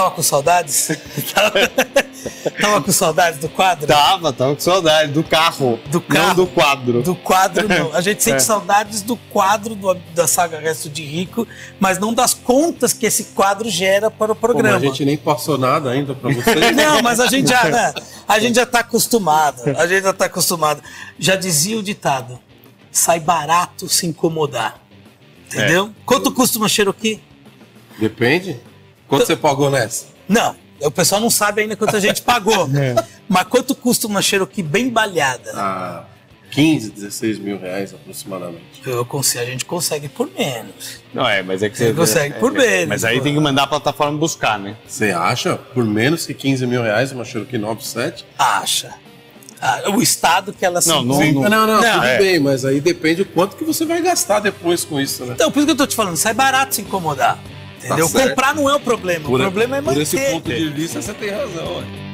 Tava com saudades? tava, tava com saudades do quadro? Tava, tava com saudade do carro. Do carro. Não do quadro. Do quadro, não. A gente sente É. saudades do quadro do- da saga Resto de Rico, mas não das contas que esse quadro gera para o programa. a gente nem passou nada ainda pra vocês. Não, mas a gente já, né, a gente já tá acostumado. A gente já tá acostumado. Já dizia o ditado: sai barato se incomodar. Entendeu? Quanto custa uma Cherokee? Depende. Quanto você pagou nessa? Não, o pessoal não sabe ainda quanto a gente pagou. Mas quanto custa uma Cherokee bem balhada? Ah, 15, 16 mil reais aproximadamente. Eu consigo, a gente consegue por menos. Não é, mas é que Você você. consegue por é, menos, Mas aí pô. tem que mandar a plataforma buscar, né? Você acha por menos que 15 mil reais uma Cherokee 97? Acha. Ah, o estado que ela se Não, não- encontra. Não, não, Não, tudo é. bem, mas aí depende o quanto que você vai gastar depois com isso, né? Então, por isso que eu tô te falando, sai barato se incomodar. Entendeu? Tá. Comprar não é o problema. o problema é por manter. esse ponto de vista, você tem razão. ué.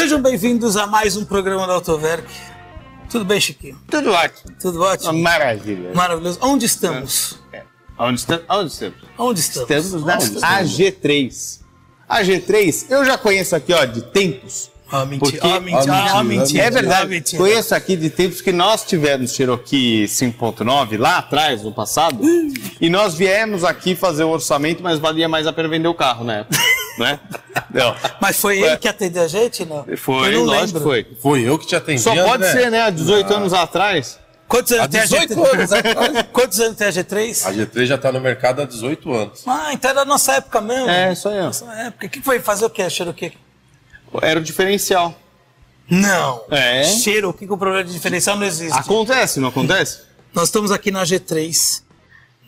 Sejam bem-vindos a mais um programa da Autoverk. Tudo bem, Chiquinho? Tudo ótimo. Tudo ótimo? Maravilha. Maravilhoso. Onde estamos? É. Onde, está, onde estamos? Onde estamos? Estamos na Onde estamos? AG3. AG3, eu já conheço aqui, ó, de tempos. Ó, mentira. Porque- Ó, mentira. Ó, mentira, mentira. É verdade. mentira. Conheço aqui de tempos que nós tivemos Cherokee 5.9 lá atrás, no passado, e nós viemos aqui fazer o orçamento, mas valia mais a pena vender o carro época. né? Não. Mas foi Ué. ele que atendeu a gente, não? Foi, eu não lógico lembro. que foi. Foi eu que te atendi. Só pode André. ser, né? Há 18 anos atrás. Quantos anos Há tem a 18 G3? anos atrás. Quantos anos tem a G3? A G3 já tá no mercado há 18 anos. Ah, então é da nossa época mesmo. É, isso aí. Nossa época. O que foi fazer o quê, Cherokee? Era o diferencial. Não. É. Cheiro, o que que o problema de diferencial não existe? Acontece, não acontece? Nós estamos aqui na G3,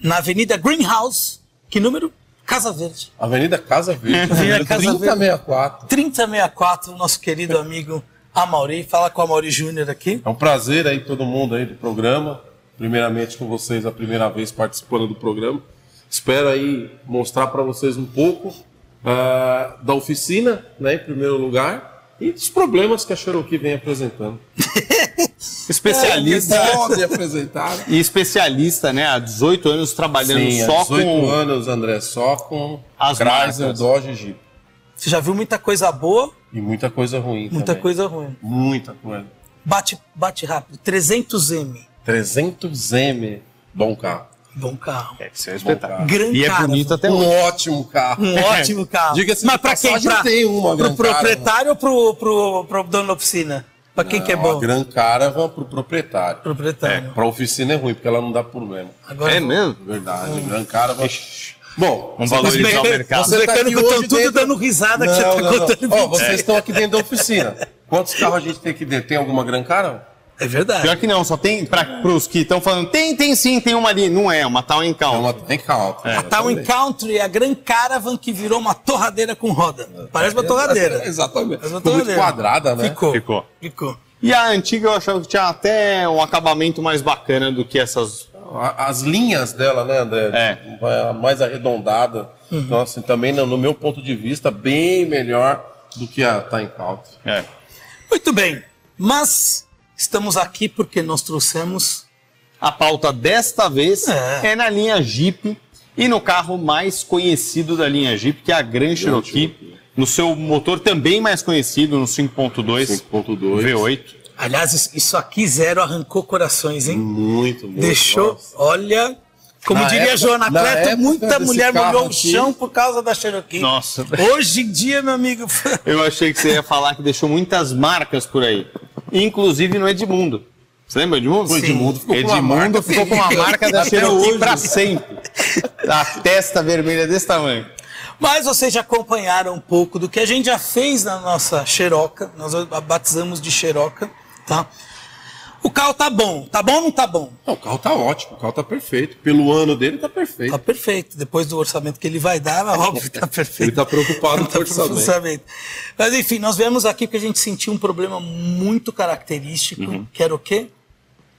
na Avenida Greenhouse. Que número? Casa Verde. Avenida Casa Verde. Avenida Casa Verde. 3064. 3064, nosso querido amigo Amauri. Fala com o Amauri Júnior aqui. É um prazer aí todo mundo aí do programa. Primeiramente com vocês a primeira vez participando do programa. Espero aí mostrar para vocês um pouco ah, da oficina, né, em primeiro lugar, e dos problemas que a Cherokee vem apresentando. Especialista. Pode apresentar. E especialista, né? Há 18 anos trabalhando Sim, só 18 com. anos, André, só com As Chrysler, marcas. Dodge Jeep. Você já viu muita coisa boa, E muita coisa ruim muita também. coisa ruim. Muita coisa. Bate, bate rápido. 300M. 300M, bom carro. Bom carro. É, isso é um espetáculo. carro. Grande E é cara. bonito até Um hoje. ótimo carro. Um ótimo carro. Diga-se Mas pra quem? Pra, tem uma pro proprietário ou pro, pro, pro dono da oficina? Pra quem que é Não, bom? A Gran Caravan pro proprietário. Proprietário. Pra oficina é ruim, porque ela não dá problema. Agora É mesmo? Verdade. Gran Caravan. Bom, Vamos você valorizar aqui- o mercado. Os Você tá aqui mecânicos estão hoje tudo dentro- dando risada que você Não, tá não, não. contando. Ó, mentira. vocês estão aqui dentro da oficina. Quantos carros a gente tem aqui dentro? Tem alguma Gran Caravan? É verdade. Pior que não, só tem para os que estão falando, tem, tem sim, tem uma ali. Não é, uma tal É Encounter. uma tem calma. A Town Country é a Gran Caravan que virou uma torradeira com roda. Parece uma torradeira. Exatamente. Parece uma Ficou muito torradeira. quadrada, né? Ficou. Ficou. Ficou. E a antiga eu achava que tinha até um acabamento mais bacana do que essas. As linhas dela, né, André? É. Vai Mais arredondada. Uhum. Então, assim, também, no no meu ponto de vista, bem melhor do que a Time Country. É. Muito bem. Mas estamos aqui porque nós trouxemos. A pauta desta vez É. é. na linha Jeep e no carro mais conhecido da linha Jeep, que é a Grand Cherokee, Cherokee. no seu motor também mais conhecido, no 5.2 5.2. V8. Aliás, isso- isso aqui zero arrancou corações, hein? Muito, muito. Deixou, nossa. olha. Como Na diria época- Joana na Cleto, muita mulher molhou o aqui- chão por causa da Cherokee. Nossa. Hoje em dia, meu amigo. Eu achei que você ia falar que deixou muitas marcas por aí, inclusive no Edmundo. Você lembra Edmundo? O Edmundo ficou com uma Edmundo marca ficou com uma marca da Até Cherokee hoje. pra sempre. A testa vermelha desse tamanho. Mas vocês já acompanharam um pouco do que a gente já fez na nossa Xeroca. Nós a batizamos de Xeroca, tá? O carro tá bom. Tá bom ou não tá bom? Não, o carro tá ótimo, o carro tá perfeito. Pelo ano dele, tá perfeito. Tá perfeito. Depois do orçamento que ele vai dar, é óbvio que tá perfeito. Ele tá preocupado com Tá o orçamento. orçamento. Mas enfim, nós viemos aqui porque a gente sentiu um problema muito característico, Uhum. que era o quê?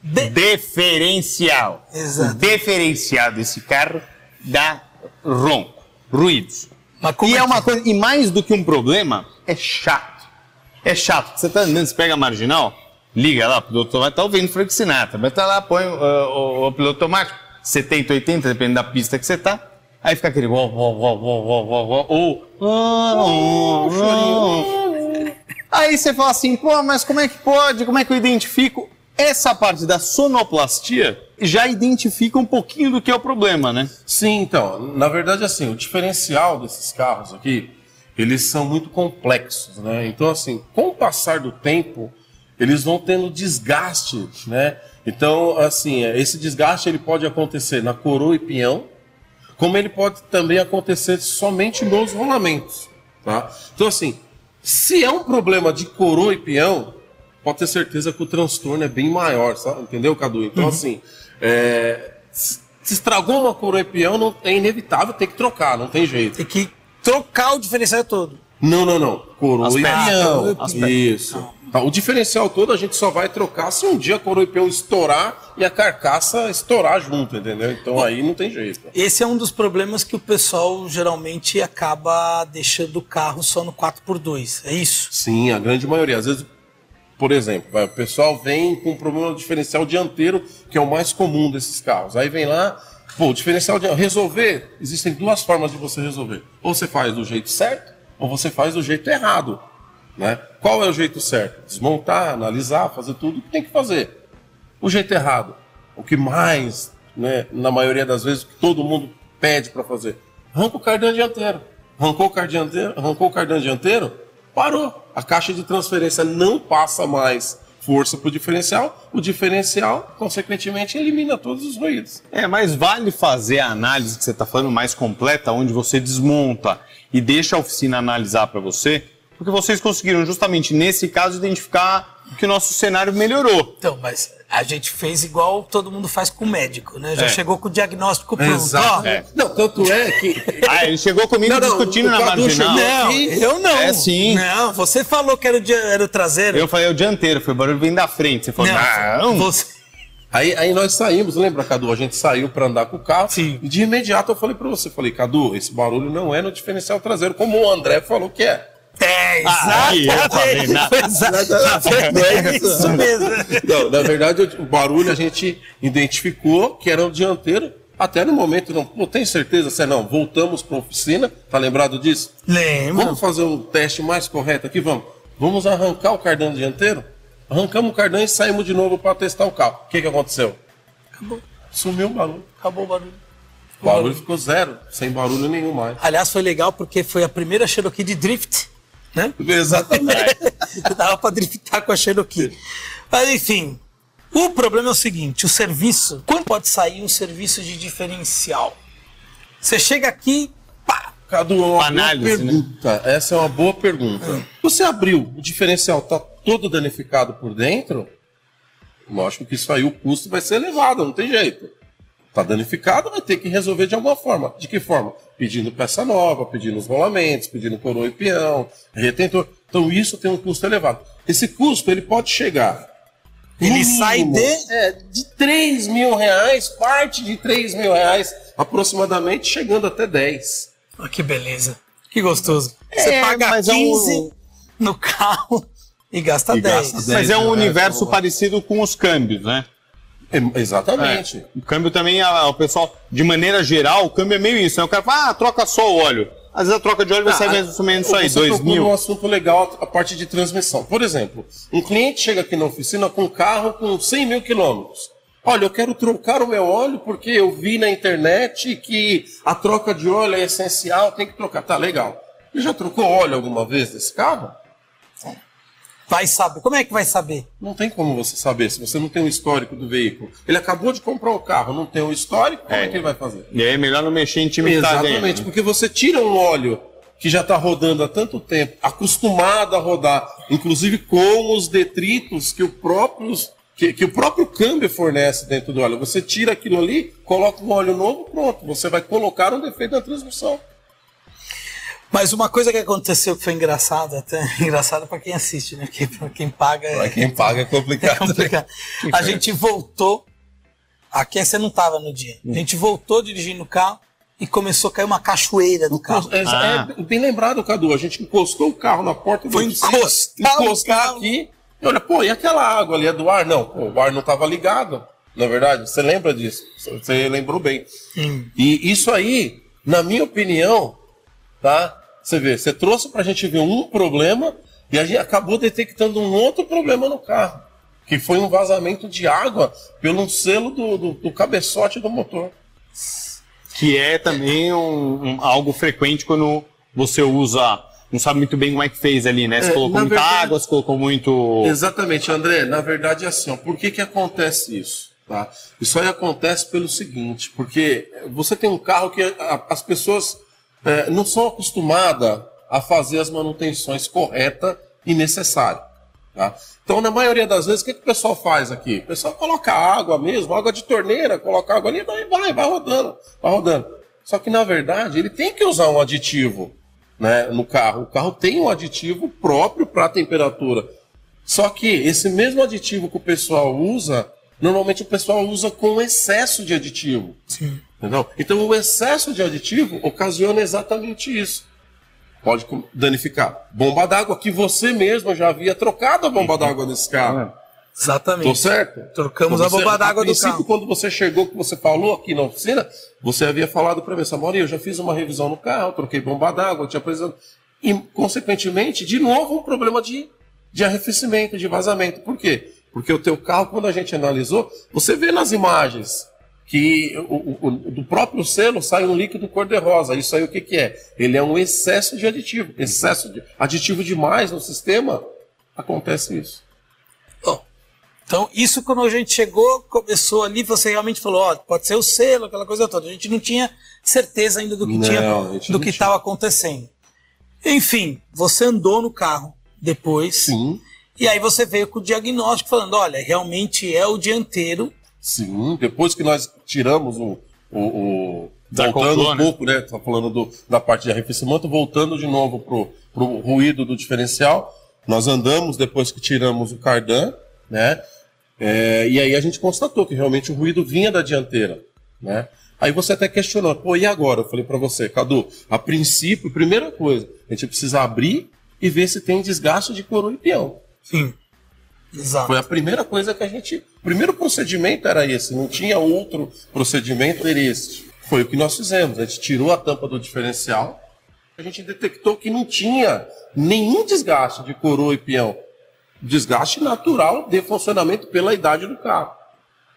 De- Diferencial. Exato. O diferencial desse carro dá ronco, ruídos. Mas como e é é, uma que- coisa, e mais do que um problema, é chato. É chato. Você tá andando, você pega a marginal, liga lá, o piloto vai estar ouvindo Frank Sinatra, vai estar lá, põe uh, o, o piloto automático, 70, 80, dependendo da pista que você tá. Aí fica aquele uó, uó, uó, uó, uó, uó, ou... ah, ah, ah. Aí você fala assim, pô, mas como é que pode? Como é que eu identifico? Essa parte da sonoplastia já identifica um pouquinho do que é o problema, né? Sim, então, na verdade, assim, o diferencial desses carros aqui, eles são muito complexos, né? Então, assim, com o passar do tempo, eles vão tendo desgaste, né? Então, assim, esse desgaste ele pode acontecer na coroa e pinhão, como ele pode também acontecer somente nos rolamentos, tá? Então, assim, se é um problema de coroa e peão, pode ter certeza que o transtorno é bem maior, sabe? entendeu, Cadu? Então, assim, é, se estragou uma coroa e peão, não, é inevitável ter que trocar, não tem jeito. Tem que trocar o diferencial todo. Não, não, não. Coroa As e peão. Isso. Tá, o diferencial todo a gente só vai trocar se um dia a coroa e peão estourar e a carcaça estourar junto, entendeu? Então aí não tem jeito. Esse é um dos problemas que o pessoal geralmente acaba deixando o carro só no 4x2. É isso? Sim, a grande maioria. Às vezes, por exemplo, o pessoal vem com um problema diferencial dianteiro, que é o mais comum desses carros. Aí vem lá, pô, o diferencial dianteiro. Resolver, existem duas formas de você resolver. Ou você faz do jeito certo, ou você faz do jeito errado. Né? Qual é o jeito certo? Desmontar, analisar, fazer tudo o que tem que fazer. O jeito errado, o que mais, né, na maioria das vezes, todo mundo pede para fazer, arranca o cardan dianteiro. Arrancou o cardan dianteiro, arrancou o cardan dianteiro, parou. A caixa de transferência não passa mais força para o diferencial. O diferencial, consequentemente, elimina todos os ruídos. É, mas vale fazer a análise que você está falando mais completa, onde você desmonta e deixa a oficina analisar para você, porque vocês conseguiram justamente nesse caso identificar que o nosso cenário melhorou. Então, mas a gente fez igual todo mundo faz com o médico, né? Já É. chegou com o diagnóstico pronto. Ó, Exatamente. Não, tanto é que. Ah, ele chegou comigo Não, não, discutindo na Cadu marginal. Não, eu não. É, sim. Não, você falou que era o, dia- era o traseiro. Eu falei, é o dianteiro, foi o barulho vem da frente. Você falou, não, Você... Aí, aí nós saímos, lembra, Cadu? A gente saiu para andar com o carro. Sim. E de imediato eu falei para você, falei, Cadu, esse barulho não é no diferencial traseiro, como o André falou que é. É, Ah, falei, exatamente. Exatamente. É isso mesmo. Não, na verdade, o barulho a gente identificou que era o dianteiro. Até no momento, não, não tem certeza, se é não. Voltamos para a oficina, tá lembrado disso? Lembra? Vamos fazer um teste mais correto aqui, vamos. Vamos arrancar o cardan dianteiro? Arrancamos o cardan e saímos de novo para testar o carro. O que, que aconteceu? Acabou. Sumiu o barulho. Acabou o barulho. O barulho ficou zero, sem barulho nenhum mais. Aliás, foi legal porque foi a primeira Cherokee de drift, né? Exatamente. Dava pra driftar com a Cherokee. Mas enfim, o problema é o seguinte: o serviço. Quando pode sair um serviço de diferencial? Você chega aqui, pá, Cadu, é uma boa Análise, né? pergunta. Essa é uma boa pergunta. Você abriu, o diferencial tá todo danificado por dentro? Lógico que isso aí o custo vai ser elevado, não tem jeito. Tá danificado, vai ter que resolver de alguma forma. De que forma? Pedindo peça nova, pedindo os rolamentos, pedindo coroa e peão, retentor. Então isso tem um custo elevado. Esse custo ele pode chegar. Ele sai de- É, de 3 mil reais, parte de 3 mil reais, aproximadamente, chegando até 10. Ó, que beleza. Que gostoso. Você É, paga mas é 15 um- no carro e gasta E 10. gasta 10. Mas é um reais, universo lá. parecido com os câmbios, né? É, exatamente. O câmbio também, a- o pessoal, de maneira geral, o câmbio é meio isso. Né? O cara fala, ah, troca só o óleo. Às vezes a troca de óleo vai sair mais ou menos isso aí, Ah, Você 2 tocou num mil. assunto legal, a parte de transmissão. Por exemplo, um cliente chega aqui na oficina com um carro com 100 mil quilômetros. Olha, eu quero trocar o meu óleo porque eu vi na internet que a troca de óleo é essencial, tem que trocar. Tá, legal. Ele já trocou óleo alguma vez desse carro? Vai saber. Como é que vai saber? Não tem como você saber se você não tem o histórico do veículo. Ele acabou de comprar o carro, não tem o histórico, como é, É. que ele vai fazer? E aí é melhor não mexer em intimidade Exatamente, ainda. porque você tira um óleo que já está rodando há tanto tempo, acostumado a rodar, inclusive com os detritos que o próprio, que, que o próprio câmbio fornece dentro do óleo. Você tira aquilo ali, coloca um óleo novo, pronto. Você vai colocar um defeito na transmissão. Mas uma coisa que aconteceu que foi engraçada, até engraçada para quem assiste, né? Porque para quem paga é, Pra quem paga é é complicado. complicado. A gente voltou. Aqui você não estava no dia. A gente voltou dirigindo o carro e começou a cair uma cachoeira do carro. É, Ah. é bem lembrado, Cadu. A gente encostou o carro na porta do Foi encostar o encostar aqui. E olha, pô, e aquela água ali é do ar? Não, pô, o ar não estava ligado. Na verdade, você lembra disso? Você lembrou bem. E isso aí, na minha opinião, tá? Você vê, você trouxe pra gente ver um problema e a gente acabou detectando um outro problema no carro. Que foi um vazamento de água pelo selo do, do, do cabeçote do motor. Que é também um, um- algo frequente quando você usa. Não sabe muito bem como é que fez ali, né? Você É, colocou muita verdade- água, você colocou muito. Exatamente, André. Na verdade é assim, ó, por que, que acontece isso? Tá? Isso aí acontece pelo seguinte, porque você tem um carro que a- as pessoas eh, não são acostumadas a fazer as manutenções corretas e necessárias. Tá? Então, na maioria das vezes, o que, que o pessoal faz aqui? O pessoal coloca água mesmo, água de torneira, coloca água ali, daí vai, vai rodando, vai rodando. Só que, na verdade, ele tem que usar um aditivo né, no carro. O carro tem um aditivo próprio para a temperatura. Só que esse mesmo aditivo que o pessoal usa, normalmente o pessoal usa com excesso de aditivo. Sim. Entendeu? Então o excesso de aditivo ocasiona exatamente isso. Pode danificar. Bomba d'água, que você mesmo já havia trocado a bomba d'água desse carro. Tô Exatamente. certo? Trocamos Então a bomba d'água do carro. quando você chegou, que você falou aqui na oficina, você havia falado para mim, Samori, eu já fiz uma revisão no carro, troquei bomba d'água, te apresentado. E, consequentemente, de novo, um problema de, de arrefecimento, de vazamento. Por quê? Porque o teu carro, quando a gente analisou, você vê nas imagens que o, o- do próprio selo sai um líquido cor-de-rosa. Isso aí o que, que é? Ele é um excesso de aditivo. Excesso de aditivo demais no sistema, acontece isso. Bom, então, isso quando a gente chegou, começou ali, você realmente falou, ó, pode ser o selo, aquela coisa toda. A gente não tinha certeza ainda do que Não, tinha, do que estava acontecendo. Enfim, você andou no carro depois. Sim. E aí você veio com o diagnóstico falando, olha, realmente é o dianteiro. Sim, depois que nós tiramos o. o, o- Desacoplou, voltando um né? pouco, né? Tá falando do- da parte de arrefecimento, voltando de novo pro, pro ruído do diferencial. Nós andamos depois que tiramos o cardan, né? É, e aí a gente constatou que realmente o ruído vinha da dianteira, né? Aí você até questionou, pô, e agora? Eu falei para você, Cadu, a princípio, primeira coisa, a gente precisa abrir e ver se tem desgaste de coroa e peão. Sim. Exato. Foi a primeira coisa que a gente. O primeiro procedimento era esse, não tinha outro procedimento, era esse. Foi o que nós fizemos. A gente tirou a tampa do diferencial, a gente detectou que não tinha nenhum desgaste de coroa e peão. Desgaste natural de funcionamento pela idade do carro.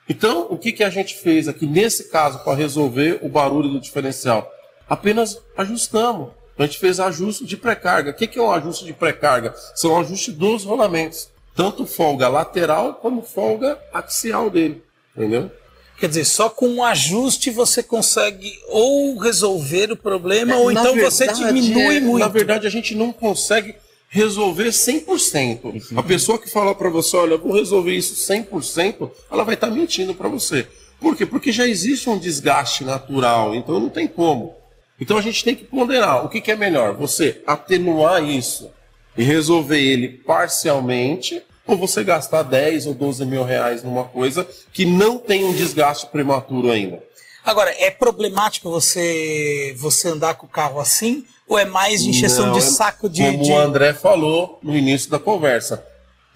Então, o que, que a gente fez aqui nesse caso para resolver o barulho do diferencial? Apenas ajustamos. A gente fez ajuste de pré-carga. O que, que é um ajuste de pré-carga? São um ajuste dos rolamentos. Tanto folga lateral como folga axial dele. Entendeu? Quer dizer, só com um ajuste você consegue ou resolver o problema, ou Na então você verdade, diminui é- muito. Na verdade, a gente não consegue resolver 100%. A pessoa que falar para você, olha, eu vou resolver isso 100%, ela vai estar mentindo para você. Por quê? Porque já existe um desgaste natural, então não tem como. Então a gente tem que ponderar o que, que é melhor, você atenuar isso e resolver ele parcialmente, ou você gastar 10 ou 12 mil reais numa coisa que não tem um desgaste prematuro ainda. Agora, é problemático você você andar com o carro assim? Ou é mais encheção Não, de é- saco de. Como de- o André falou no início da conversa.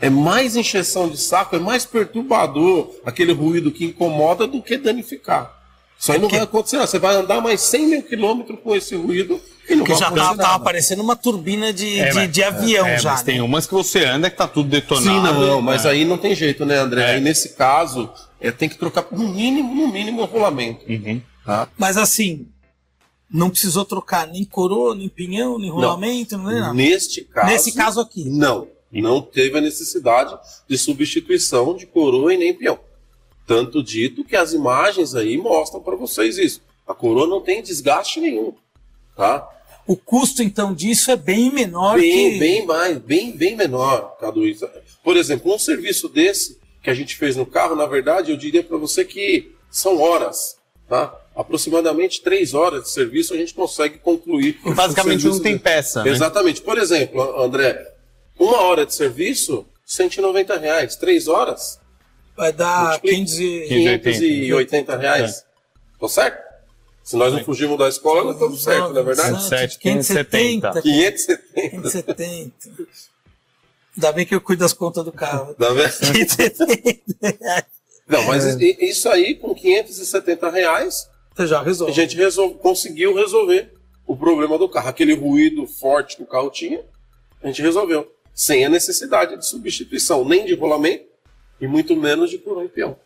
É mais encheção de saco, é mais perturbador aquele ruído que incomoda do que danificar. Isso aí não Porque- vai acontecer. Você vai andar mais 100 mil quilômetros com esse ruído Porque já acontecer tava, tava nada. parecendo uma turbina de, É, de, de avião é, já. Mas né? tem umas que você anda que tá tudo detonado. Sim, não, né? mas aí não tem jeito, né, André? É. Aí nesse caso, é, tem que trocar no mínimo, no mínimo, o rolamento. Uhum. Tá? Mas assim, não precisou trocar nem coroa, nem pinhão, nem rolamento, nem nada. Neste caso. Nesse caso aqui. Não. Não teve a necessidade de substituição de coroa e nem peão. Tanto dito que as imagens aí mostram para vocês isso. A coroa não tem desgaste nenhum. Tá? O custo, então, disso é bem menor Bem, que. bem mais, bem, bem menor, Cadu. Isso- Por exemplo, um serviço desse que a gente fez no carro, na verdade, eu diria para você que são horas. Tá? aproximadamente três horas de serviço a gente consegue concluir. Basicamente serviço não tem peça, né? Exatamente. Por exemplo, André, uma hora de serviço, 190 reais. Três horas, Vai dar Multiplica. 15 e... 580 reais. Tá certo? Se nós não fugirmos da escola, nós estamos certos, não é verdade? 7, 570. 570. 570. Ainda bem que eu cuido das contas do carro. Tá vendo? 570. Não, mas isso aí, com 570 reais, Você já a resolve. gente resol- conseguiu resolver o problema do carro. Aquele ruído forte que o carro tinha, a gente resolveu. Sem a necessidade de substituição, nem de rolamento e muito menos de coroa e peão.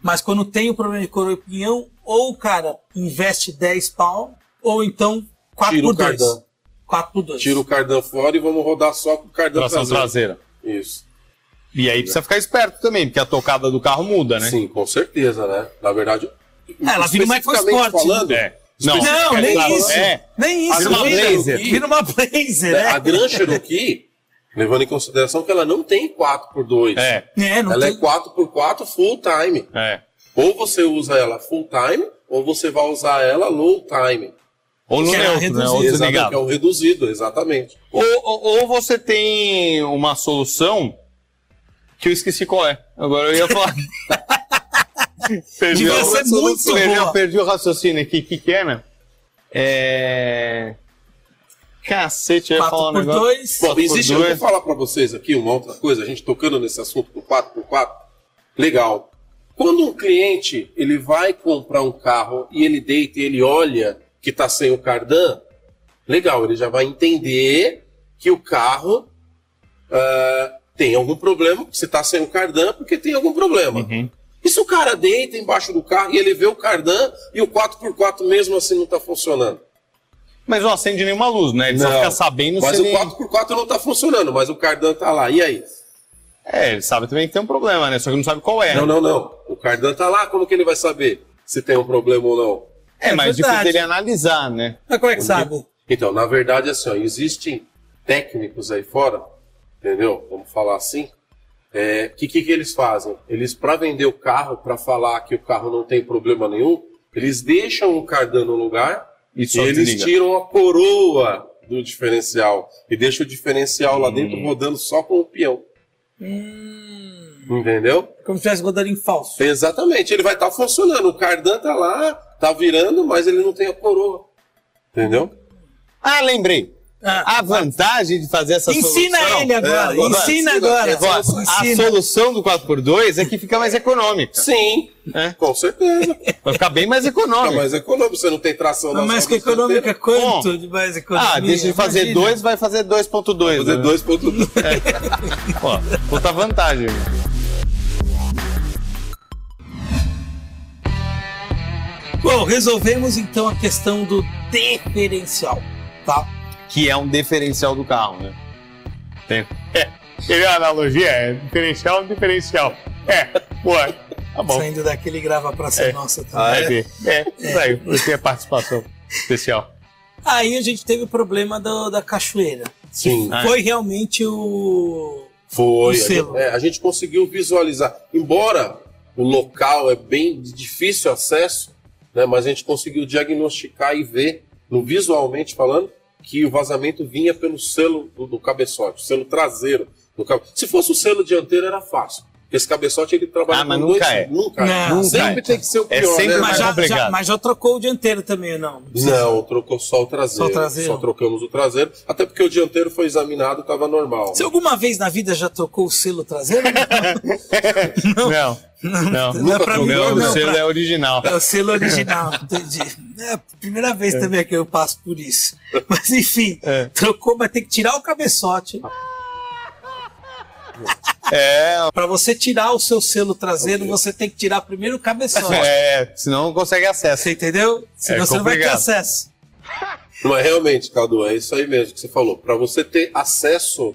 Mas quando tem o problema de coroa e pinhão, ou o cara investe 10 pau, ou então 4 Tira por o 2. cardan. 4 por 2. Tira o cardan fora e vamos rodar só com o cardan Tração traseiro. traseira. Isso. E aí precisa ficar esperto também, porque a tocada do carro muda, né? Sim, com certeza, né? Na verdade. É, ela vira uma EcoSport, falando, É. Não, Não, nem Exato. isso. É. Nem isso. Vira uma Vira- uma Blazer, né, né? a Gran Cherokee, levando em consideração que ela não tem 4x2. É, É, não Ela tem... é 4x4 full time. é. Ou você usa ela full time, ou você vai usar ela low time. Ou no Que é neutro, né? Exatamente, que é o reduzido, exatamente. Ou, ou, ou você tem uma solução que eu esqueci qual é. Agora eu ia falar. perdi, Devia o- ser muito perdi, boa. perdi o raciocínio aqui. O que, que era? É. Cacete, eu ia 4 falar um por negócio. 2. Bom, por existe, eu dois. vou falar para vocês aqui uma outra coisa, a gente tocando nesse assunto do 4x4. Legal. Quando um cliente ele vai comprar um carro e ele deita e ele olha que está sem o cardan, legal, ele já vai entender que o carro ah, tem algum problema, se está sem o cardan, porque tem algum problema. Uhum. E se o cara deita embaixo do carro e ele vê o cardan e o 4x4 mesmo assim não está funcionando? Mas não acende nenhuma luz, né? Ele só Não. fica sabendo Mas se o ele... 4x4 não está funcionando, mas o cardan está lá. E aí? É, ele sabe também que tem um problema, né? Só que não sabe qual é. Não, não, não. O cardan tá lá, como que ele vai saber se tem um problema ou não? É, É mais verdade. difícil ele analisar, né? Mas como é que sabe? Então, na verdade, assim, ó, existem técnicos aí fora, entendeu? Vamos falar assim. É, que que, que eles fazem? Eles, para vender o carro, para falar que o carro não tem problema nenhum, eles deixam o cardan no lugar E e, eles desliga. tiram a coroa do diferencial e deixam o diferencial lá dentro Hum. rodando só com o peão. Entendeu? Como se estivesse rodando em falso. Exatamente, ele vai estar funcionando. O cardan tá lá, tá virando, mas ele não tem a coroa. Entendeu? Ah, lembrei. Ah, A vantagem de fazer essa ensina solução... ele agora. É, agora ensina ensina, agora. agora, A Ensina. solução do 4x2 é que fica mais econômica. Sim, É. com certeza. Vai ficar bem mais Tá econômico. mais econômico, você não tem tração Mas na mais sua que econômica, quanto de mais econômica? Ah, deixa de fazer Imagina. 2, vai fazer 2.2. Fazer né? 2.2. Ó, puta vantagem. Bom, resolvemos então a questão do diferencial, tá? Que é um diferencial do carro, né? Tem. É. Teve a analogia? É diferencial, diferencial. É, pô. Tá bom. Saindo daquele grava pra ser É. nossa também. Ah, Vai ver. É, isso aí. Você é participação especial. Aí a gente teve o problema do- da cachoeira. Sim, Ah, Foi realmente o. foi. O selo. É, a gente conseguiu visualizar. Embora o local é bem de difícil acesso, né, mas a gente conseguiu diagnosticar e ver, no visualmente falando, que o vazamento vinha pelo selo do, do cabeçote, o selo traseiro. Do cabe... Se fosse o selo dianteiro, era fácil. Porque esse cabeçote ele trabalha Ah, mas com nunca dois. é. Nunca, é. Não, Sempre nunca é. tem que ser o É pior, sempre né? Mas já, já- mas já trocou o dianteiro também, não? Não, trocou só o traseiro. Só o traseiro. Só trocamos o traseiro. Até porque o dianteiro foi examinado, estava normal. Você alguma vez na vida já trocou o selo traseiro? Não. Não. Não é pra mim, Não, não, o selo pra- é original. É o selo original, entendi. É a primeira vez também que eu passo por isso. Mas enfim, É. trocou, vai ter que tirar o cabeçote. É, Para você tirar o seu selo traseiro, você tem que tirar primeiro o cabeçote. é, senão não consegue acesso. Você entendeu? Senão você não vai ter acesso. Mas realmente, Cadu, é isso aí mesmo que você falou. Para você ter acesso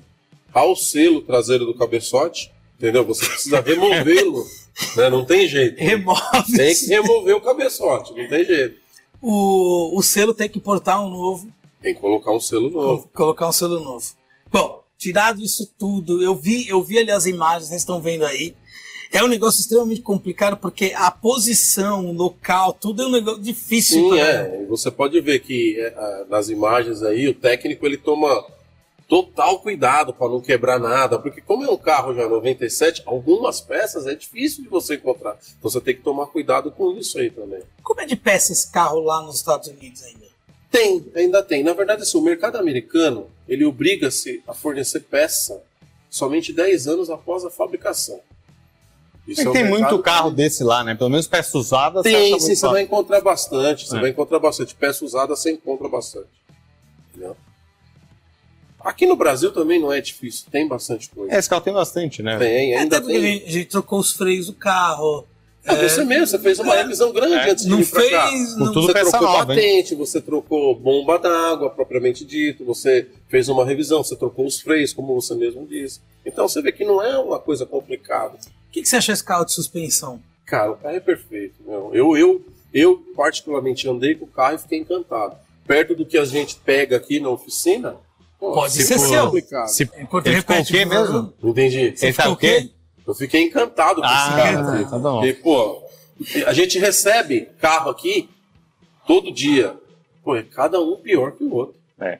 ao selo traseiro do cabeçote, entendeu? Você precisa removê-lo. né? Não tem jeito. Remove. Tem que remover o cabeçote, não tem jeito. O, o selo tem que importar um novo, Tem que colocar um selo novo. colocar um selo novo. Bom, tirado isso tudo, eu vi, eu vi ali as imagens, vocês estão vendo aí. é um negócio extremamente complicado porque a posição, o local, tudo é um negócio difícil. Sim, é. Você pode ver que é, nas imagens aí, o técnico ele toma total cuidado para não quebrar nada, porque como é um carro já 97, algumas peças é difícil de você encontrar. Então você tem que tomar cuidado com isso aí também. Como é de peça esse carro lá nos Estados Unidos ainda? Tem, ainda tem. Na verdade, assim, o mercado americano, ele obriga-se a fornecer peça somente 10 anos após a fabricação. Isso Mas é um tem muito carro que- desse lá, né? Pelo menos peça usada. você Tem, acha sim, você vai encontrar bastante. Você É. vai encontrar bastante. Peça usada você encontra bastante. Entendeu? Aqui no Brasil também não é difícil, tem bastante coisa. É, esse carro tem bastante, né? Tem, ainda Até porque tem. a gente trocou os freios do carro. É, você mesmo, você fez uma revisão grande É. antes de Não vir pra cá. fez. Com Não, tudo Você trocou nova, hein? patente, você trocou bomba d'água, propriamente dito, você fez uma revisão, você trocou os freios, como você mesmo disse. Então você vê que não é uma coisa complicada. O que, que você acha desse carro de suspensão? Cara, o carro é perfeito. meu. Eu, eu, eu, particularmente, andei com o carro e fiquei encantado. Perto do que a gente pega aqui na oficina, pô, Pode se ser for seu. complicado. Se... Enquanto Ele ficou o quê mesmo? Não entendi. Você Ele tá ficou o quê? Eu fiquei encantado com esse Ah, carro aqui. tá bom. Porque, pô, a gente recebe carro aqui todo dia. Pô, é cada um pior que o outro. É.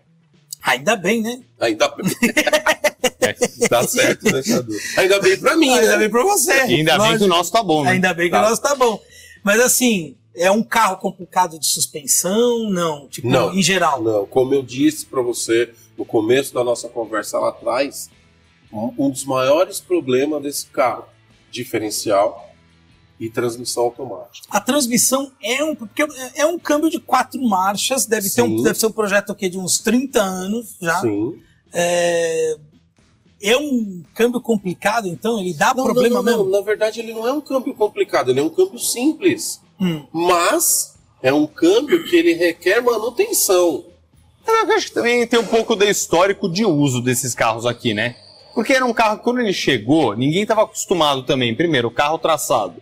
Ainda bem, né? Ainda bem. tá certo, né, Cadu? Ainda bem pra mim, Ainda né? bem pra você. E ainda bem que o nosso tá bom, né? Ainda bem que Tá. o nosso tá bom. Mas assim, é um carro complicado de suspensão? Não. Tipo, Não. em geral. Não, como eu disse pra você no começo da nossa conversa lá atrás, um dos maiores problemas desse carro, diferencial e transmissão automática. A transmissão é um. Porque é um câmbio de quatro marchas, deve, ter um, deve ser um projeto aqui de uns 30 anos já. Sim. É, é um câmbio complicado, então? Ele dá Não, problema não, não, mesmo? não. Na verdade, ele não é um câmbio complicado, ele é um câmbio simples. Hum. Mas é um câmbio que ele requer manutenção. Eu acho que também tem um pouco do histórico de uso desses carros aqui, né? Porque era um carro, quando ele chegou, ninguém estava acostumado também. Primeiro, o carro traçado,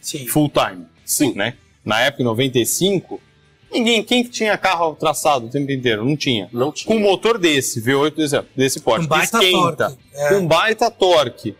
Sim. full time, Sim. né? Na época, em 95, ninguém, quem que tinha carro traçado o tempo inteiro? Não tinha. Não tinha. Com um motor desse, V8 desse, desse porte, Com baita que esquenta, torque, é. com baita torque.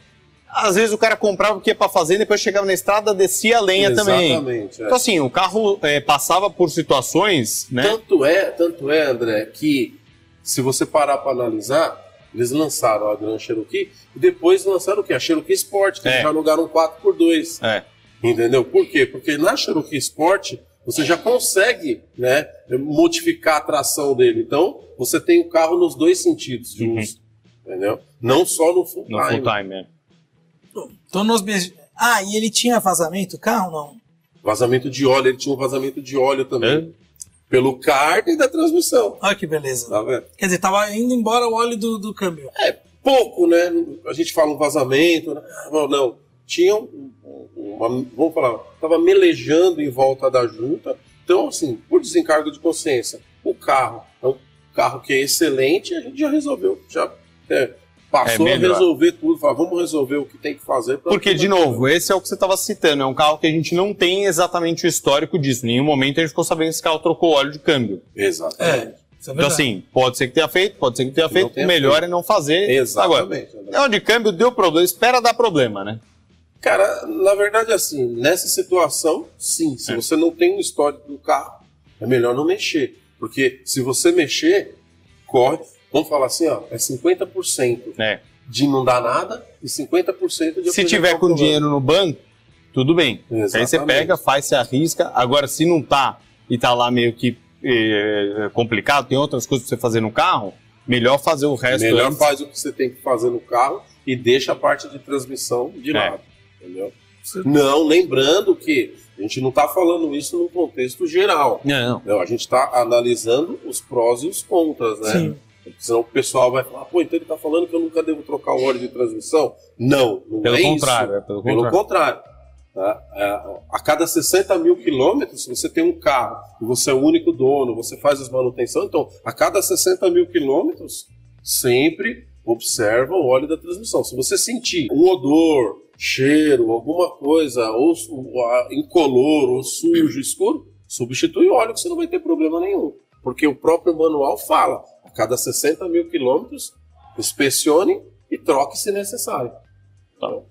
Às vezes o cara comprava o que ia pra fazer, depois chegava na estrada, descia a lenha também. Exatamente. é. Então assim, o carro é, passava por situações, né? Tanto é, tanto é, André, que se você parar para analisar, eles lançaram a Grand Cherokee e depois lançaram o quê? A Cherokee Sport, que É. eles já alugaram 4x2. É. Entendeu? Por quê? Porque na Cherokee Sport você já consegue né, modificar a tração dele. Então, você tem o carro nos dois sentidos de Uhum. uso. Entendeu? Não só no full No time. full time, é. Tô nos mes- Ah, e ele tinha vazamento, o carro não? Vazamento de óleo, ele tinha um vazamento de óleo também. É? Pelo kart e da transmissão. Olha que beleza. Tá vendo? Quer dizer, tava indo embora o óleo do, do câmbio. pouco, né? A gente fala um vazamento, né? não, não. Tinha um- um- uma, vamos falar, tava melejando em volta da junta. Então, assim, por desencargo de consciência, o carro é um carro que é excelente, a gente já resolveu, já é, passou É a resolver tudo, fala, vamos resolver o que tem que fazer. Porque, de novo, esse é o que você estava citando. É um carro que a gente não tem exatamente o histórico disso. Em nenhum momento a gente ficou sabendo que esse carro trocou óleo de câmbio. Exatamente. Isso é Então, assim, pode ser que tenha feito, pode ser que tenha feito. tenha o melhor feito. é não fazer. Agora, Exatamente. André. óleo de câmbio deu problema. Espera dar problema, né? Cara, na verdade, assim, nessa situação, sim. Se É. você não tem um histórico do carro, é melhor não mexer. Porque se você mexer, corre. Vamos falar assim, ó, é 50% É. de não dar nada e 50% de Se tiver com dinheiro no banco, tudo bem. Aí você Exatamente. pega, faz, se arrisca. Agora, se não tá e tá lá meio que eh, complicado, tem outras coisas pra você fazer no carro, melhor fazer o resto Melhor antes. faz o que você tem que fazer no carro e deixa a parte de transmissão de É. lado. Entendeu? Não, lembrando que a gente não está falando isso num contexto geral. Não. Não, a gente está analisando os prós e os contras, né? Sim. Porque Senão o pessoal vai falar, pô, então ele está falando que eu nunca devo trocar o óleo de transmissão? Não, não Pelo é contrário, isso. é pelo Pelo contrário. contrário. tá? É, a cada 60 mil quilômetros, você tem um carro você é o único dono, você faz as manutenções. Então, a cada 60 mil quilômetros, sempre observa o óleo da transmissão. Se você sentir um odor, cheiro, alguma coisa, ou incolor, ou sujo, escuro, substitui o óleo que você não vai ter problema nenhum. Porque o próprio manual fala, a cada 60 mil quilômetros, inspecione e troque se necessário. Então,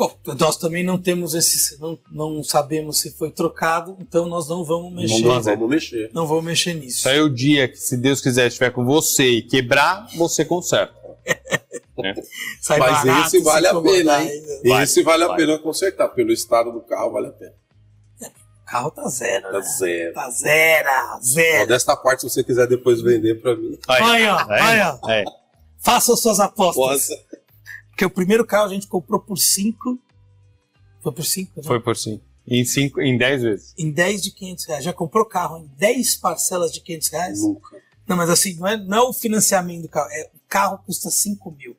Bom, nós também não temos esse, não, não sabemos se foi trocado, então nós não vamos mexer. Não vamos mexer. Não vamos mexer nisso. Isso aí é o dia que, se Deus quiser, estiver com você e quebrar, você conserta. Sai Mas barato, esse vale a pena, hein? ainda. Esse vale a vai. pena consertar. Pelo estado do carro, vale a pena. O carro tá zero, Tá né? zero. Tá zero, zero. Desta parte, se você quiser depois vender pra mim. Aí, Olha, olha. É. Façam suas apostas. Possa. Porque o primeiro carro a gente comprou por 5. Foi por 5? Foi por sim. Em, cinco, em 10 vezes. Em 10 de 500 reais. Já comprou carro em 10 parcelas de 500 reais? Nunca. Não, mas assim, não é, não é o financiamento do carro. É, o carro custa 5 mil.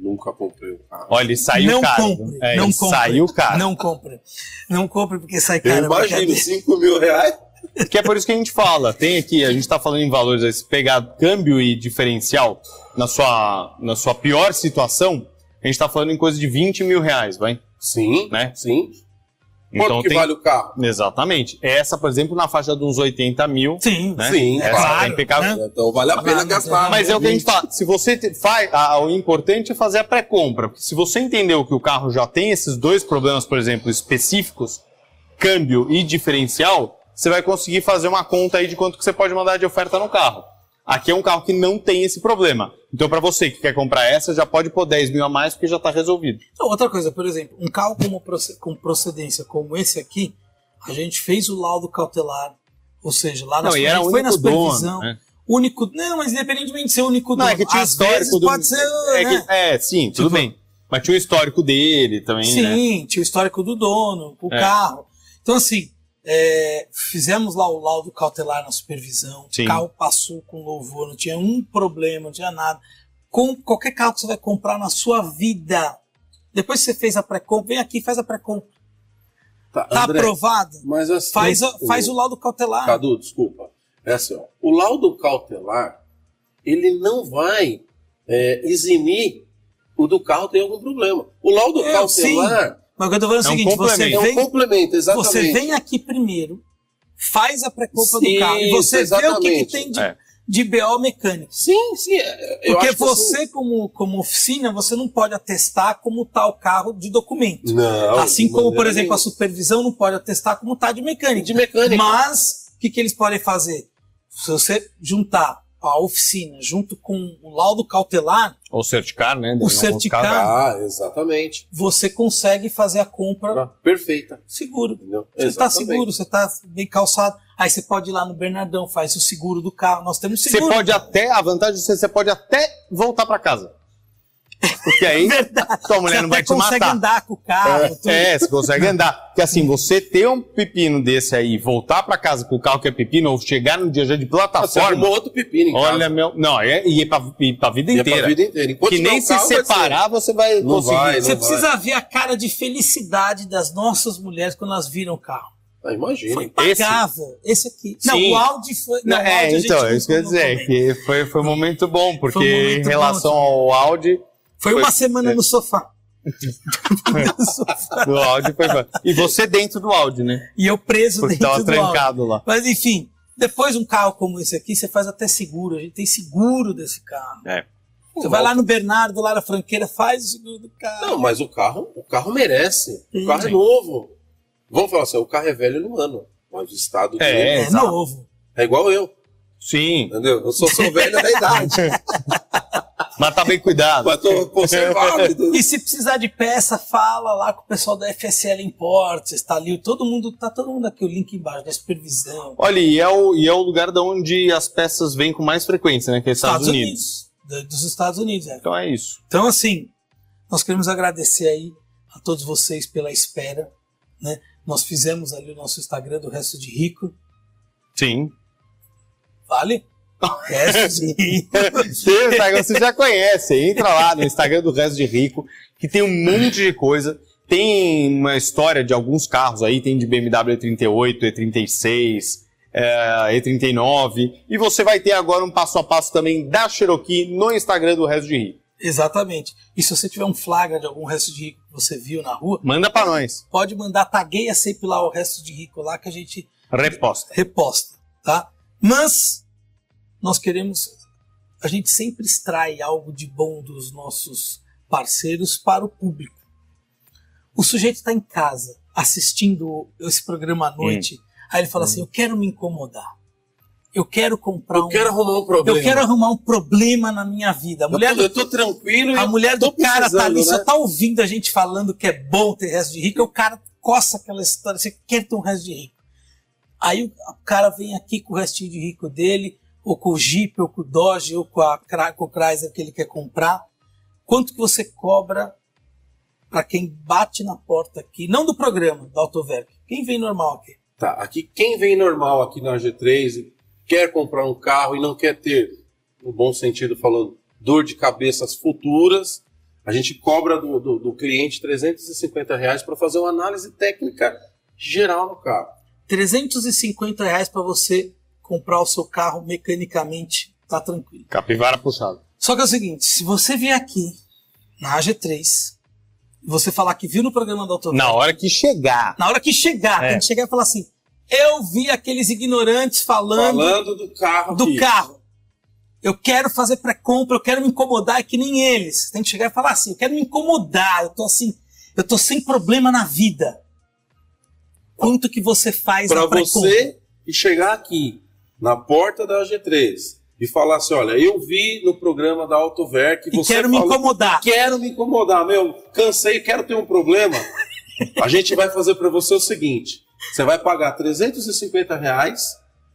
Nunca comprei um carro. Olha, ele saiu não caro. compre. É, não compre. saiu caro. Não compre. Não compre porque sai Eu caro. imagino, brincadeira. 5 mil reais. Que é por isso que a gente fala. Tem aqui, a gente tá falando em valores, aí, se pegar câmbio e diferencial na sua, na sua pior situação, a gente tá falando em coisa de 20 mil reais, vai? Sim, Né? sim. Então Quanto que tem. vale o carro? Exatamente. Essa, por exemplo, na faixa de uns 80 mil. Sim, né? Sim, Essa claro, tá impecável. né? Então vale a pena Ah, mas gastar. Mas é o que a gente 20. fala. Se você te- faz, a- o importante é fazer a pré-compra. Porque se você entendeu que o carro já tem esses dois problemas, por exemplo, específicos, câmbio e diferencial, você vai conseguir fazer uma conta aí de quanto que você pode mandar de oferta no carro. Aqui é um carro que não tem esse problema. Então, para você que quer comprar essa, já pode pôr 10 mil a mais porque já está resolvido. Então, outra coisa, por exemplo, um carro com procedência como esse aqui, a gente fez o laudo cautelar, ou seja, lá na Não, e era foi na único dono, supervisão, né? único, não, mas independentemente de ser único Não, dono, é que tinha às histórico do. pode ser, é, né? que- é, sim, tudo Tipo- bem. Mas tinha o histórico dele também, né? Sim, tinha o histórico do dono, o É. carro. Então, assim, é, fizemos lá o laudo cautelar na supervisão, Sim. o carro passou com louvor, não tinha um problema, não tinha nada. Com qualquer carro que você vai comprar na sua vida, depois que você fez a pré-compra, vem aqui, faz a pré-compra. Tá, Tá André, aprovado? Mas assim, Faz, a- faz o laudo cautelar. Cadu, desculpa. É assim, ó, o laudo cautelar, ele não vai é, eximir o do carro ter algum problema. O laudo É, cautelar Mas o que eu tô falando é o É um seguinte, você complemento. é um vem, complemento, exatamente. você vem aqui primeiro, faz a pré-compra do carro e você vê o que, que tem de, É. de BO mecânico. Sim, sim. é, eu Porque acho que você, assim- como, como oficina, você não pode atestar como está o carro de documento. Não, assim de como, por exemplo, a supervisão não pode atestar como está de mecânica. De mecânica. Mas, o que, que eles podem fazer? Se você juntar a oficina junto com o laudo cautelar, Ou certicar, né? Alguns certicar-. Ah, exatamente. você consegue fazer a compra Ah, Perfeita. seguro. Entendeu? Você está seguro, você está bem calçado. Aí você pode ir lá no Bernardão, faz o seguro do carro. Nós temos Você seguro. pode até, a vantagem é que você pode até voltar para casa. Porque aí tua mulher você não vai te consegue matar. andar com o carro. tudo. É, você consegue andar. Porque assim, você ter um pepino desse aí, voltar pra casa com o carro que é pepino, ou chegar no dia já de Ah, Você plataforma, arrumou outro pepino em olha, casa. meu. Não, é, e é pra, e pra vida E é inteira. pra vida inteira. Enquanto que nem se vai separar você vai Não conseguir. vai, Você não precisa ver a cara de felicidade das nossas mulheres quando elas viram o carro. Ah, imagina. Foi Esse? impagável. Esse, aqui. Não, Sim. o Audi foi. Não, Não, é, a então, não- é isso que eu ia não dizer, que foi, foi um momento bom, porque um momento em bom, relação tipo. ao Audi, Foi foi- uma semana é. no sofá. do Audi foi bom. E você dentro do Audi, né? E eu preso Porque dentro tava do trancado lá. Mas enfim, depois um carro como esse aqui, você faz até seguro. A gente tem seguro desse carro. É. Você vai lá no Bernardo, lá na franqueira, faz o seguro do carro. Não, mas o carro, o carro merece. O carro é novo. Vamos falar assim, o carro é velho no ano. Mas o estado É, dele é exato. novo. é igual eu, Sim, entendeu? Eu só sou velho da idade, mas tá bem cuidado. mas tô conservado. E se precisar de peça, fala lá com o pessoal da FSL Imports, está ali, todo mundo, tá todo mundo aqui, o link embaixo, da supervisão. Olha, e é, o, e é o lugar da onde as peças vêm com mais frequência, né? Que é Estados, Unidos. Da- dos Estados Unidos, é. Então é isso. Então, assim, nós queremos agradecer aí a todos vocês pela espera, né? Nós fizemos ali o nosso Instagram do Resto de Rico, Sim. vale? Resto de Rico. Instagram você já conhece. Entra lá no Instagram do Resto de Rico, que tem um monte de coisa. Tem uma história de alguns carros aí, tem de BMW E38, E36, é, E39. E você vai ter agora um passo a passo também da Cherokee no Instagram do Resto de Rico. Exatamente. E se você tiver um flagra de algum Resto de Rico que você viu na rua, Manda pra nós. pode mandar, tagueia sempre lá o Resto de Rico lá que a gente Reposta. reposta, tá? Mas nós queremos, a gente sempre extrai algo de bom dos nossos parceiros para o público. O sujeito está em casa assistindo esse programa à noite. Aí ele fala assim: Eu quero me incomodar. Eu quero comprar Eu um. quero arrumar um problema. eu quero arrumar um problema na minha vida. A mulher, eu, tô, eu tô tranquilo a mulher do cara tá ali, só né? tá ouvindo a gente falando que é bom ter resto de rico, e o cara coça aquela história, você quer ter um resto de rico. Aí o cara vem aqui com o restinho de rico dele, ou com o Jeep, ou com o Dodge, ou com, a, com o Chrysler que ele quer comprar. Quanto que você cobra para quem bate na porta aqui, não do programa, da Autoverk, quem vem normal aqui? Tá, aqui quem vem normal aqui na G3 e quer comprar um carro e não quer ter, no bom sentido falando, dor de cabeças futuras, a gente cobra do, do, do cliente 350 reais para fazer uma análise técnica geral no carro. 350 reais para você comprar o seu carro mecanicamente, tá tranquilo. Capivara puxado. Só que é o seguinte, se você vier aqui na AG3, e você falar que viu no programa da Autoverk, Na hora que chegar. na hora que chegar, É. tem que chegar e falar assim, eu vi aqueles ignorantes falando, Falando do carro do aqui. carro. Eu quero fazer pré-compra, eu quero me incomodar, é que nem eles. Tem que chegar e falar assim, eu quero me incomodar, eu tô assim, eu tô sem problema na vida. Quanto que você faz na pré-compra? você e chegar aqui na porta da G3 e falar assim, olha, eu vi no programa da Autoverk E você quero me falou- incomodar. Quero me incomodar, meu, cansei, quero ter um problema. A gente vai fazer para você o seguinte: você vai pagar 350 reais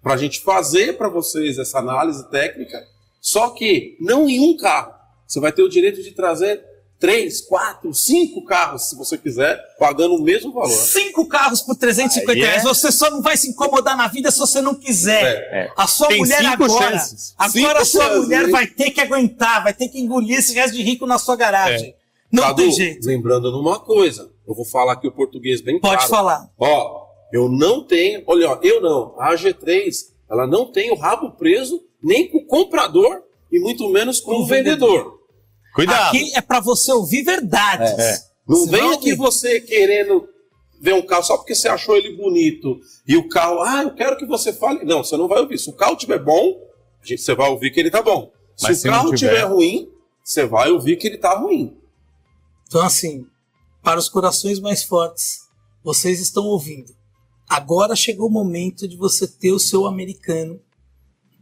para a gente fazer para vocês essa análise técnica, só que não em um carro. Você vai ter o direito de trazer três, quatro, cinco carros, se você quiser, pagando o mesmo valor. Cinco carros por 350 Aí é- reais. Você só não vai se incomodar na vida se você não quiser. É. A sua Tem mulher cinco agora, chances. agora Cinco a sua chances, mulher hein? vai ter que aguentar, vai ter que engolir esse resto de rico na sua garagem. Não Cadu, tem jeito. lembrando numa coisa, eu vou falar aqui o português bem Pode claro. falar. Ó, eu não tenho, olha, ó, eu não, a AG3, ela não tem o rabo preso nem com o comprador e muito menos com Com o o vendedor. vendedor. Cuidado. Aqui é pra você ouvir verdades. É. Não Senão vem aqui que- você querendo ver um carro só porque você achou ele bonito e o carro, ah, eu quero que você fale. Não, você não vai ouvir. Se o carro tiver bom, você vai ouvir que ele tá bom. Se Mas o se não carro tiver- tiver ruim, você vai ouvir que ele tá ruim. Então, assim, para os corações mais fortes, vocês estão ouvindo. Agora chegou o momento de você ter o seu americano,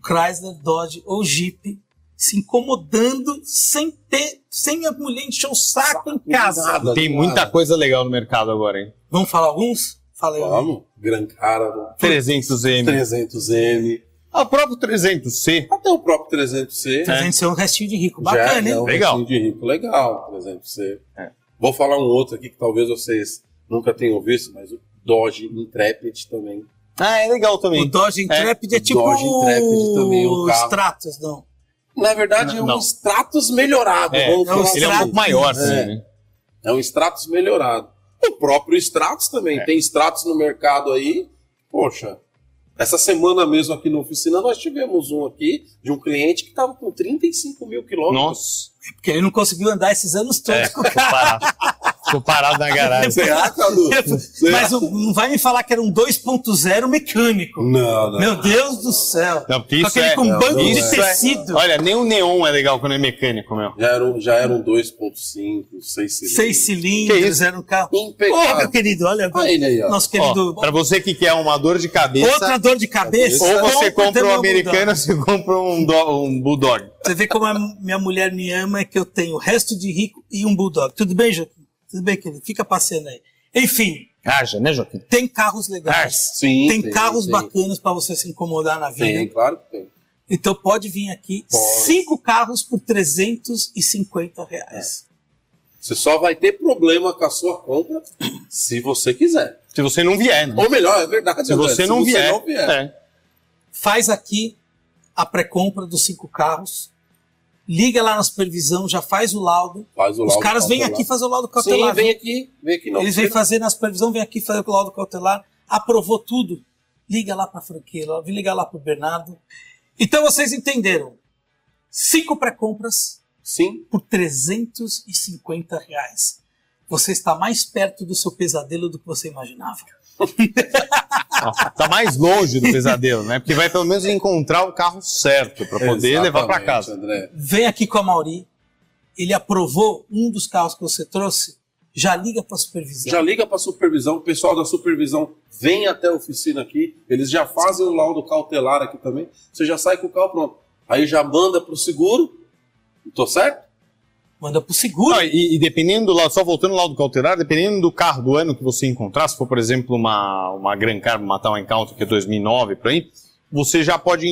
Chrysler, Dodge ou Jeep, se incomodando sem ter, sem a mulher encher o saco em casa. Nada, Tem nada. muita coisa legal no mercado agora, hein? Vamos falar alguns? Fala aí. Vamos, Gran Cara, 300M. 300M, Ah, o próprio 300C. até o próprio 300C. 300 é um restinho de rico. Já Bacana, é hein? um Legal. restinho de rico. Legal, 300C. É. Vou falar um outro aqui que talvez vocês nunca tenham visto, mas o Dodge Intrepid também. Ah, é legal O também. Dodge Intrepid é, o tipo Dodge Intrepid também, o o. Stratos, não. Na verdade, é um Não. Stratos melhorado. É, vamos é um Ele é um pouco maior É. também, né? É um Stratos melhorado. O próprio Stratos também. É. Tem Stratos no mercado aí. Poxa, essa semana mesmo aqui na oficina nós tivemos um aqui de um cliente que estava com 35 mil quilômetros. Nossa. Porque ele não conseguiu andar esses anos todos É, com o ficou parado. Na garagem. Será, Cadu? Mas não vai me falar que era um 2.0 mecânico. Não, não. Meu Deus do céu. Não, porque Com isso aquele é... com não, banco não de é. tecido. Olha, nem o neon é legal quando é mecânico, meu. Já era, um- já era um 2.5, 6 cilindros. Seis Que cilindros, isso? era um carro. Ô, Impecável. meu querido, olha. Olha ele aí, ó. Nosso Ó, querido. pra você que quer uma dor de cabeça, outra dor de cabeça. ou você compra um americano, ou você compra um, do- um bulldog. Você vê como a minha mulher me ama, é que eu tenho o resto de rico e um bulldog. Tudo bem, Joaquim? Tudo bem, querido? Fica passeando aí. Enfim, Haja, né, Joaquim? tem carros legais. Sim, tem, tem, carros tem. bacanas pra você se incomodar na vida. Tem, claro que tem. Então pode vir aqui Pode. cinco carros por 350 reais. Você só vai ter problema com a sua compra se você quiser. Se você não vier, né? Ou melhor, é verdade. Se você não vier, não vier. é. Faz aqui a pré-compra dos cinco carros. Liga lá na supervisão, já faz o laudo. Faz o Os laudo caras vêm aqui fazer o laudo Sim, cautelar. vem aqui. Vem aqui não. Eles vêm fazer na supervisão, vêm aqui fazer o laudo cautelar. Aprovou tudo. Liga lá para a franquia, liga lá para o Bernardo. Então vocês entenderam. Cinco pré-compras Sim. por 350 reais. Você está mais perto do seu pesadelo do que você imaginava. Tá mais longe do pesadelo, né? Porque vai pelo menos encontrar o carro certo pra poder levar pra Exatamente, casa. André. Vem aqui com a Mauri. Ele aprovou um dos carros que você trouxe. Já liga para supervisão. Já liga para supervisão, o pessoal da supervisão vem até a oficina aqui, eles já fazem o laudo cautelar aqui também, você já sai com o carro pronto. Aí já manda para o seguro, tô certo? Manda para o seguro. Não, e, e, dependendo do lado, só voltando lado do cautelar, dependendo do carro do ano que você encontrar, se for, por exemplo, uma, uma Gran Car, uma Town Encounter, que é 2009, por aí, você já pode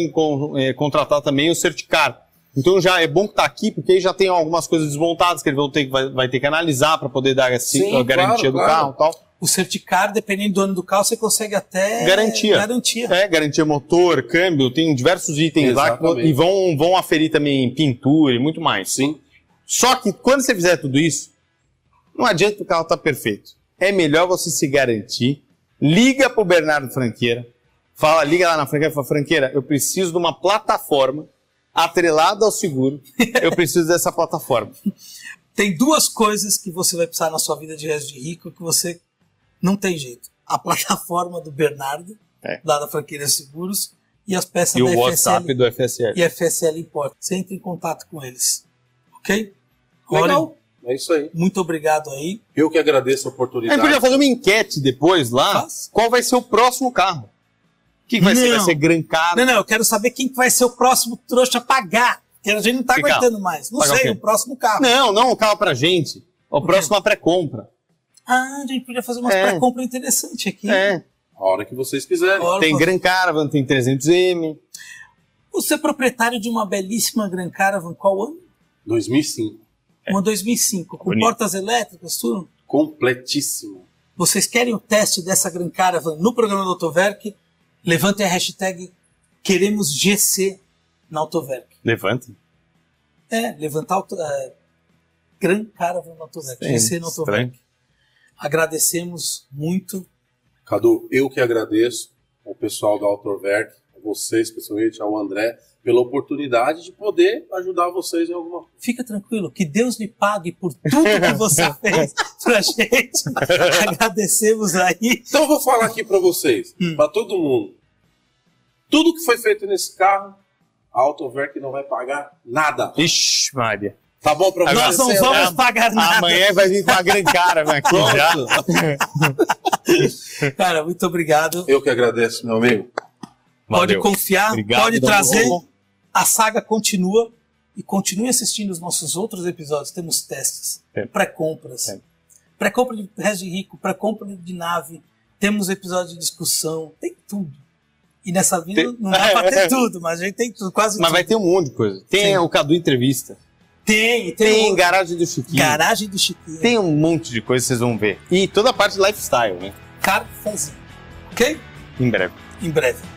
é, contratar também o Certicar. Então já é bom que tá aqui, porque aí já tem algumas coisas desmontadas que ele vai ter, vai, vai ter que analisar para poder dar esse, Sim, a garantia claro, do claro. carro e tal. O Certicar, dependendo do ano do carro, você consegue até garantia. Garantia. É, garantia motor, câmbio, tem diversos itens Exatamente. lá que, e vão, vão aferir também pintura e muito mais. Sim. Só que quando você fizer tudo isso, não adianta o carro estar tá perfeito. É melhor você se garantir. Liga para o Bernardo Franqueira. Fala, liga lá na franqueira, fala, franqueira, eu preciso de uma plataforma atrelada ao seguro. Eu preciso dessa plataforma. Tem duas coisas que você vai precisar na sua vida de resto de rico que você não tem jeito. A plataforma do Bernardo, é. lá da franqueira Seguros, e as peças e da o FSL, WhatsApp do FSL. E FSL Import. Você entra em contato com eles. Ok? Legal. é isso aí. Muito obrigado aí. Eu que agradeço a oportunidade. A gente podia fazer uma enquete depois lá. Faz. Qual vai ser o próximo carro? Quem vai não. ser? Vai ser Gran Car? Não, não, eu quero saber quem vai ser o próximo trouxa a pagar. Porque a gente não está aguentando mais. Não Pagar sei, o, o, próximo carro. Não, não o carro pra gente. O, o próximo a pré-compra. Ah, a gente podia fazer uma é. pré-compra interessante aqui. É. A hora que vocês quiserem. Tem Gran Caravan, tem 300M. Você é proprietário de uma belíssima Gran Caravan, qual ano? 2005. Uma 2005, com Bonito. portas elétricas, tudo? Completíssimo. Vocês querem o teste dessa Gran Caravan no programa do Autoverk? Levantem a hashtag queremos GC na Autoverk. Levante? É, levantar é, Gran Caravan na Autoverk. GC na Autoverk. Agradecemos muito. Cadu, eu que agradeço ao pessoal da Autoverk, a vocês, pessoalmente, ao André, pela oportunidade de poder ajudar vocês em alguma coisa. Fica tranquilo, que Deus lhe pague por tudo que você fez pra gente. Agradecemos aí. Então eu vou falar aqui para vocês, hum. para todo mundo. Tudo que foi feito nesse carro, a Autoverk não vai pagar nada. Ixi, Maria. Tá bom pra você? Nós não vamos pagar nada. Amanhã vai vir com a grande cara aqui já. cara, muito obrigado. Eu que agradeço, meu amigo. Valeu. Pode confiar, Obrigado, pode trazer. A saga continua e continue assistindo os nossos outros episódios. Temos testes, é. pré-compras, é. pré-compra de resto de rico, pré-compra de nave. Temos episódio de discussão, tem tudo. E nessa vida tem... não dá pra ter tudo, mas a gente tem tudo, quase Mas tudo. vai ter um monte de coisa. Tem Sim. o Cadu Entrevista. Tem, tem. Tem um... Garagem do Chiquinho. Garagem do Chiquinho. Tem um monte de coisa que vocês vão ver. E toda a parte de lifestyle, né? Carfazinho. Ok? Em breve. Em breve.